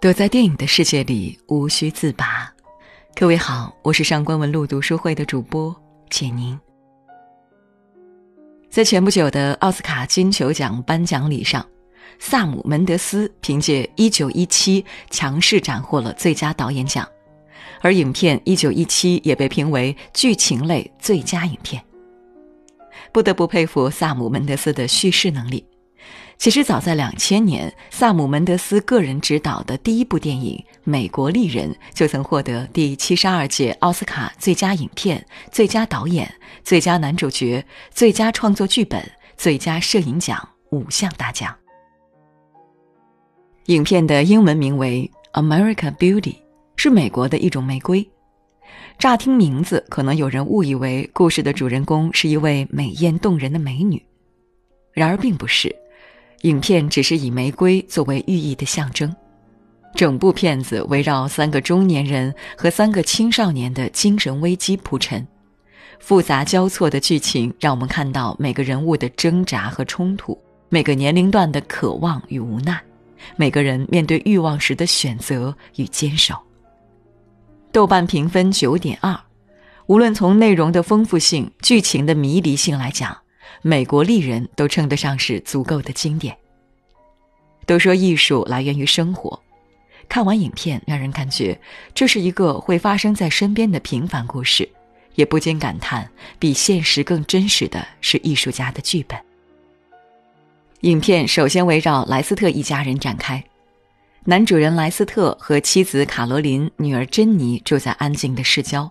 躲在电影的世界里，无需自拔。各位好，我是上官文露读书会的主播简宁。在前不久的奥斯卡金球奖颁奖礼上，萨姆·门德斯凭借《一九一七》强势斩获了最佳导演奖，而影片《一九一七》也被评为剧情类最佳影片。不得不佩服萨姆·门德斯的叙事能力。其实早在两千年，萨姆·门德斯个人执导的第一部电影《美国丽人》就曾获得第七十二届奥斯卡最佳影片、最佳导演、最佳男主角、最佳创作剧本、最佳摄影奖五项大奖。影片的英文名为《America Beauty》，是美国的一种玫瑰。乍听名字，可能有人误以为故事的主人公是一位美艳动人的美女，然而并不是。影片只是以玫瑰作为寓意的象征，整部片子围绕三个中年人和三个青少年的精神危机铺陈，复杂交错的剧情让我们看到每个人物的挣扎和冲突，每个年龄段的渴望与无奈，每个人面对欲望时的选择与坚守。豆瓣评分九点二，无论从内容的丰富性、剧情的迷离性来讲。美国丽人都称得上是足够的经典。都说艺术来源于生活，看完影片，让人感觉这是一个会发生在身边的平凡故事，也不禁感叹，比现实更真实的是艺术家的剧本。影片首先围绕莱斯特一家人展开，男主人莱斯特和妻子卡罗琳、女儿珍妮住在安静的市郊。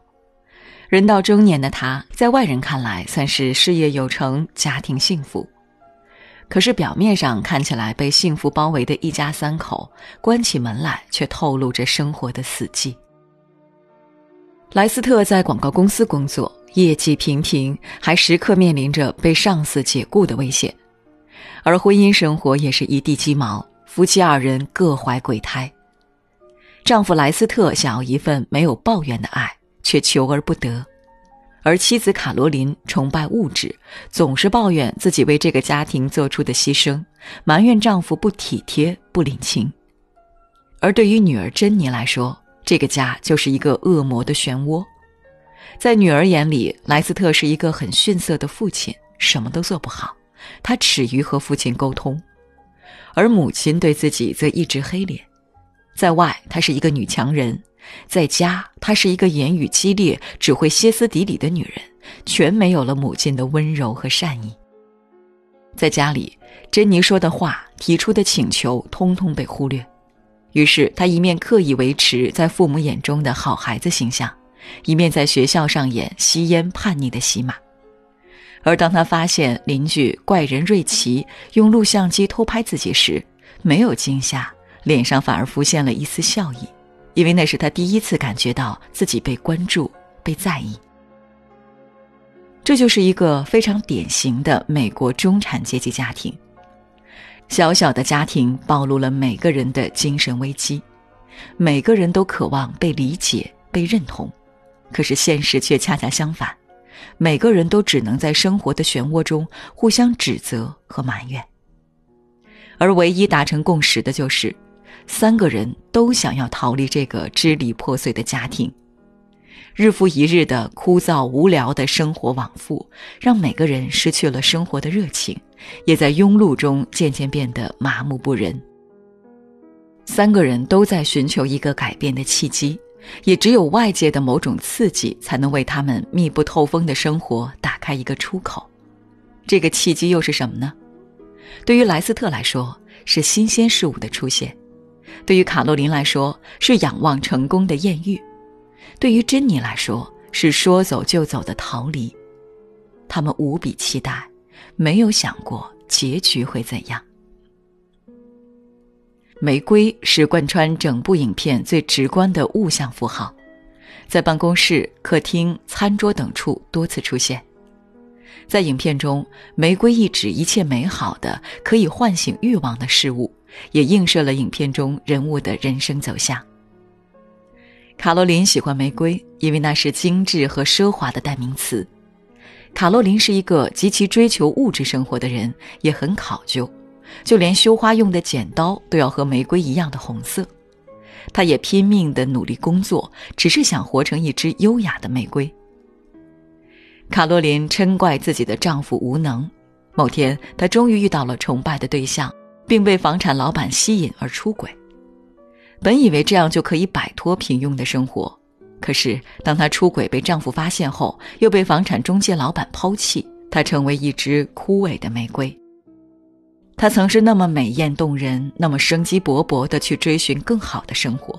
人到中年的他，在外人看来算是事业有成、家庭幸福，可是表面上看起来被幸福包围的一家三口，关起门来却透露着生活的死寂。莱斯特在广告公司工作，业绩平平，还时刻面临着被上司解雇的危险，而婚姻生活也是一地鸡毛，夫妻二人各怀鬼胎。丈夫莱斯特想要一份没有抱怨的爱。却求而不得，而妻子卡罗琳崇拜物质，总是抱怨自己为这个家庭做出的牺牲，埋怨丈夫不体贴、不领情。而对于女儿珍妮来说，这个家就是一个恶魔的漩涡。在女儿眼里，莱斯特是一个很逊色的父亲，什么都做不好，他耻于和父亲沟通；而母亲对自己则一直黑脸，在外她是一个女强人。在家，她是一个言语激烈、只会歇斯底里的女人，全没有了母亲的温柔和善意。在家里，珍妮说的话、提出的请求，通通被忽略。于是，她一面刻意维持在父母眼中的好孩子形象，一面在学校上演吸烟、叛逆的戏码。而当她发现邻居怪人瑞奇用录像机偷拍自己时，没有惊吓，脸上反而浮现了一丝笑意。因为那是他第一次感觉到自己被关注、被在意。这就是一个非常典型的美国中产阶级家庭。小小的家庭暴露了每个人的精神危机，每个人都渴望被理解、被认同，可是现实却恰恰相反，每个人都只能在生活的漩涡中互相指责和埋怨，而唯一达成共识的就是。三个人都想要逃离这个支离破碎的家庭，日复一日的枯燥无聊的生活往复，让每个人失去了生活的热情，也在庸碌中渐渐变得麻木不仁。三个人都在寻求一个改变的契机，也只有外界的某种刺激，才能为他们密不透风的生活打开一个出口。这个契机又是什么呢？对于莱斯特来说，是新鲜事物的出现。对于卡洛琳来说，是仰望成功的艳遇；对于珍妮来说，是说走就走的逃离。他们无比期待，没有想过结局会怎样。玫瑰是贯穿整部影片最直观的物象符号，在办公室、客厅、餐桌等处多次出现。在影片中，玫瑰意指一切美好的、可以唤醒欲望的事物。也映射了影片中人物的人生走向。卡洛琳喜欢玫瑰，因为那是精致和奢华的代名词。卡洛琳是一个极其追求物质生活的人，也很考究，就连修花用的剪刀都要和玫瑰一样的红色。她也拼命的努力工作，只是想活成一只优雅的玫瑰。卡洛琳嗔怪自己的丈夫无能。某天，她终于遇到了崇拜的对象，并被房产老板吸引而出轨。本以为这样就可以摆脱平庸的生活，可是当她出轨被丈夫发现后，又被房产中介老板抛弃，她成为一只枯萎的玫瑰。她曾是那么美艳动人，那么生机勃勃地去追寻更好的生活，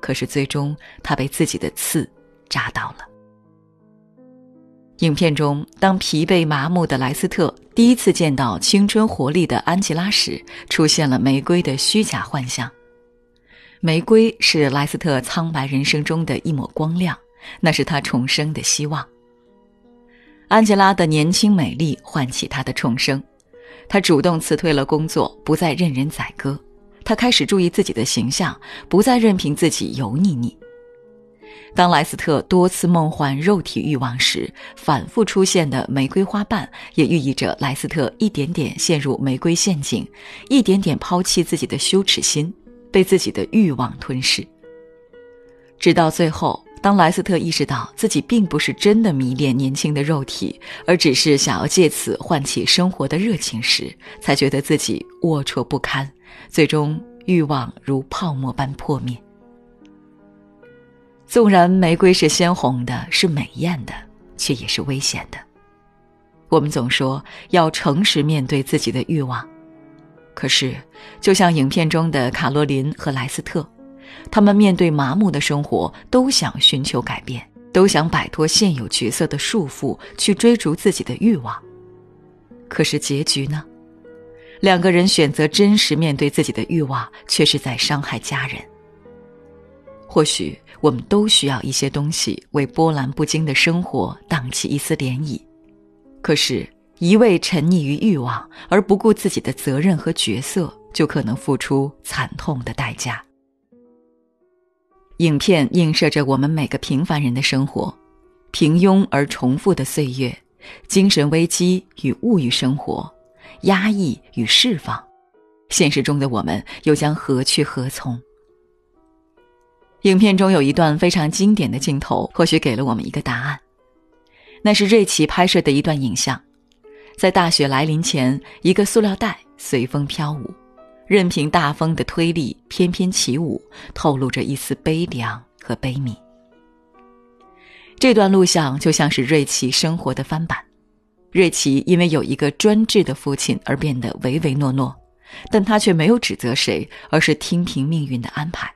可是最终她被自己的刺扎到了。影片中，当疲惫麻木的莱斯特第一次见到青春活力的安吉拉时，出现了玫瑰的虚假幻象。玫瑰是莱斯特苍白人生中的一抹光亮，那是他重生的希望。安吉拉的年轻美丽唤起他的重生，他主动辞退了工作，不再任人宰割。他开始注意自己的形象，不再任凭自己油腻腻。当莱斯特多次梦幻肉体欲望时，反复出现的玫瑰花瓣也寓意着莱斯特一点点陷入玫瑰陷阱，一点点抛弃自己的羞耻心，被自己的欲望吞噬。直到最后，当莱斯特意识到自己并不是真的迷恋年轻的肉体，而只是想要借此唤起生活的热情时，才觉得自己龌龊不堪，最终欲望如泡沫般破灭。纵然玫瑰是鲜红的，是美艳的，却也是危险的。我们总说要诚实面对自己的欲望，可是，就像影片中的卡洛琳和莱斯特，他们面对麻木的生活，都想寻求改变，都想摆脱现有角色的束缚，去追逐自己的欲望。可是结局呢？两个人选择真实面对自己的欲望，却是在伤害家人。或许。我们都需要一些东西为波澜不惊的生活荡起一丝涟漪，可是，一味沉溺于欲望而不顾自己的责任和角色，就可能付出惨痛的代价。影片映射着我们每个平凡人的生活，平庸而重复的岁月，精神危机与物欲生活，压抑与释放，现实中的我们又将何去何从？影片中有一段非常经典的镜头，或许给了我们一个答案。那是瑞奇拍摄的一段影像，在大雪来临前，一个塑料袋随风飘舞，任凭大风的推力翩翩起舞，透露着一丝悲凉和悲悯。这段录像就像是瑞奇生活的翻版。瑞奇因为有一个专制的父亲而变得唯唯诺诺，但他却没有指责谁，而是听凭命运的安排。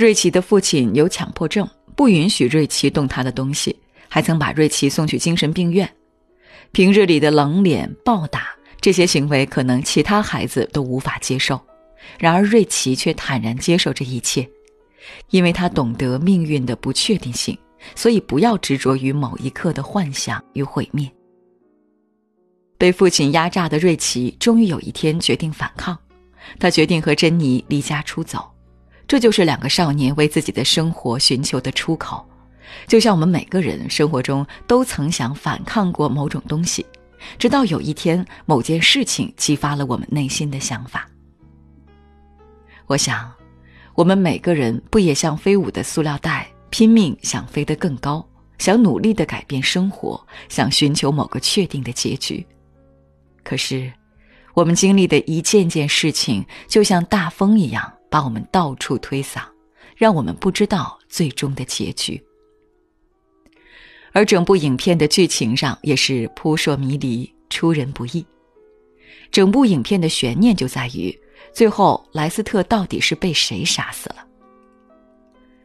瑞奇的父亲有强迫症，不允许瑞奇动他的东西，还曾把瑞奇送去精神病院。平日里的冷脸、暴打这些行为，可能其他孩子都无法接受，然而瑞奇却坦然接受这一切，因为他懂得命运的不确定性，所以不要执着于某一刻的幻想与毁灭。被父亲压榨的瑞奇，终于有一天决定反抗，他决定和珍妮离家出走。这就是两个少年为自己的生活寻求的出口，就像我们每个人生活中都曾想反抗过某种东西，直到有一天某件事情激发了我们内心的想法。我想，我们每个人不也像飞舞的塑料袋，拼命想飞得更高，想努力的改变生活，想寻求某个确定的结局。可是，我们经历的一件件事情，就像大风一样。把我们到处推搡，让我们不知道最终的结局。而整部影片的剧情上也是扑朔迷离、出人不意。整部影片的悬念就在于，最后莱斯特到底是被谁杀死了？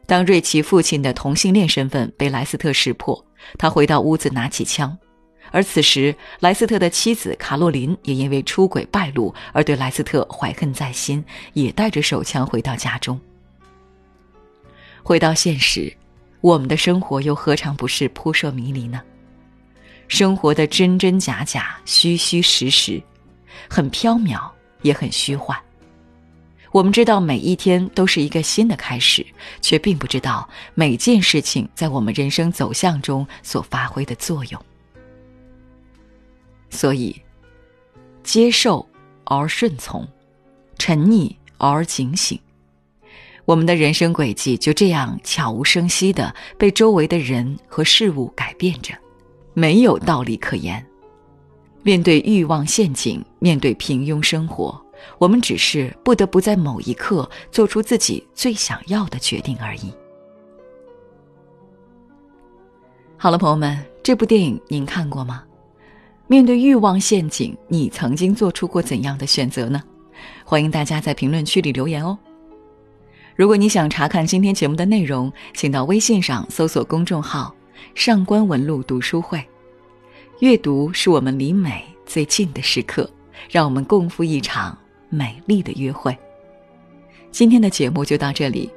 当瑞奇父亲的同性恋身份被莱斯特识破，他回到屋子拿起枪。而此时，莱斯特的妻子卡洛琳也因为出轨败露而对莱斯特怀恨在心，也带着手枪回到家中。回到现实，我们的生活又何尝不是扑朔迷离呢？生活的真真假假、虚虚实实，很飘渺，也很虚幻。我们知道每一天都是一个新的开始，却并不知道每件事情在我们人生走向中所发挥的作用。所以，接受而顺从，沉溺而警醒，我们的人生轨迹就这样悄无声息的被周围的人和事物改变着，没有道理可言。面对欲望陷阱，面对平庸生活，我们只是不得不在某一刻做出自己最想要的决定而已。好了，朋友们，这部电影您看过吗？面对欲望陷阱，你曾经做出过怎样的选择呢？欢迎大家在评论区里留言哦。如果你想查看今天节目的内容，请到微信上搜索公众号“上官文露读书会”。阅读是我们离美最近的时刻，让我们共赴一场美丽的约会。今天的节目就到这里，